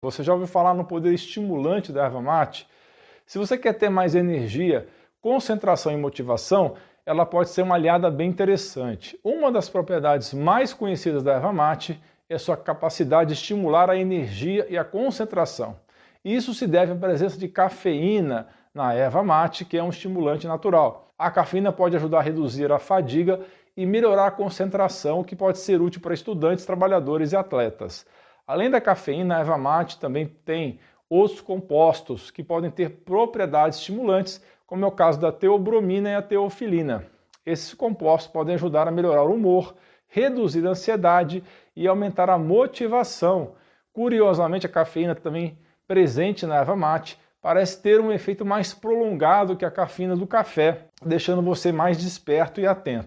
Você já ouviu falar no poder estimulante da erva mate? Se você quer ter mais energia, concentração e motivação, ela pode ser uma aliada bem interessante. Uma das propriedades mais conhecidas da erva mate é sua capacidade de estimular a energia e a concentração. Isso se deve à presença de cafeína na erva mate, que é um estimulante natural. A cafeína pode ajudar a reduzir a fadiga e melhorar a concentração, que pode ser útil para estudantes, trabalhadores e atletas. Além da cafeína, a erva mate também tem outros compostos que podem ter propriedades estimulantes, como é o caso da teobromina e a teofilina. Esses compostos podem ajudar a melhorar o humor, reduzir a ansiedade e aumentar a motivação. Curiosamente, a cafeína também presente na erva mate parece ter um efeito mais prolongado que a cafeína do café, deixando você mais desperto e atento.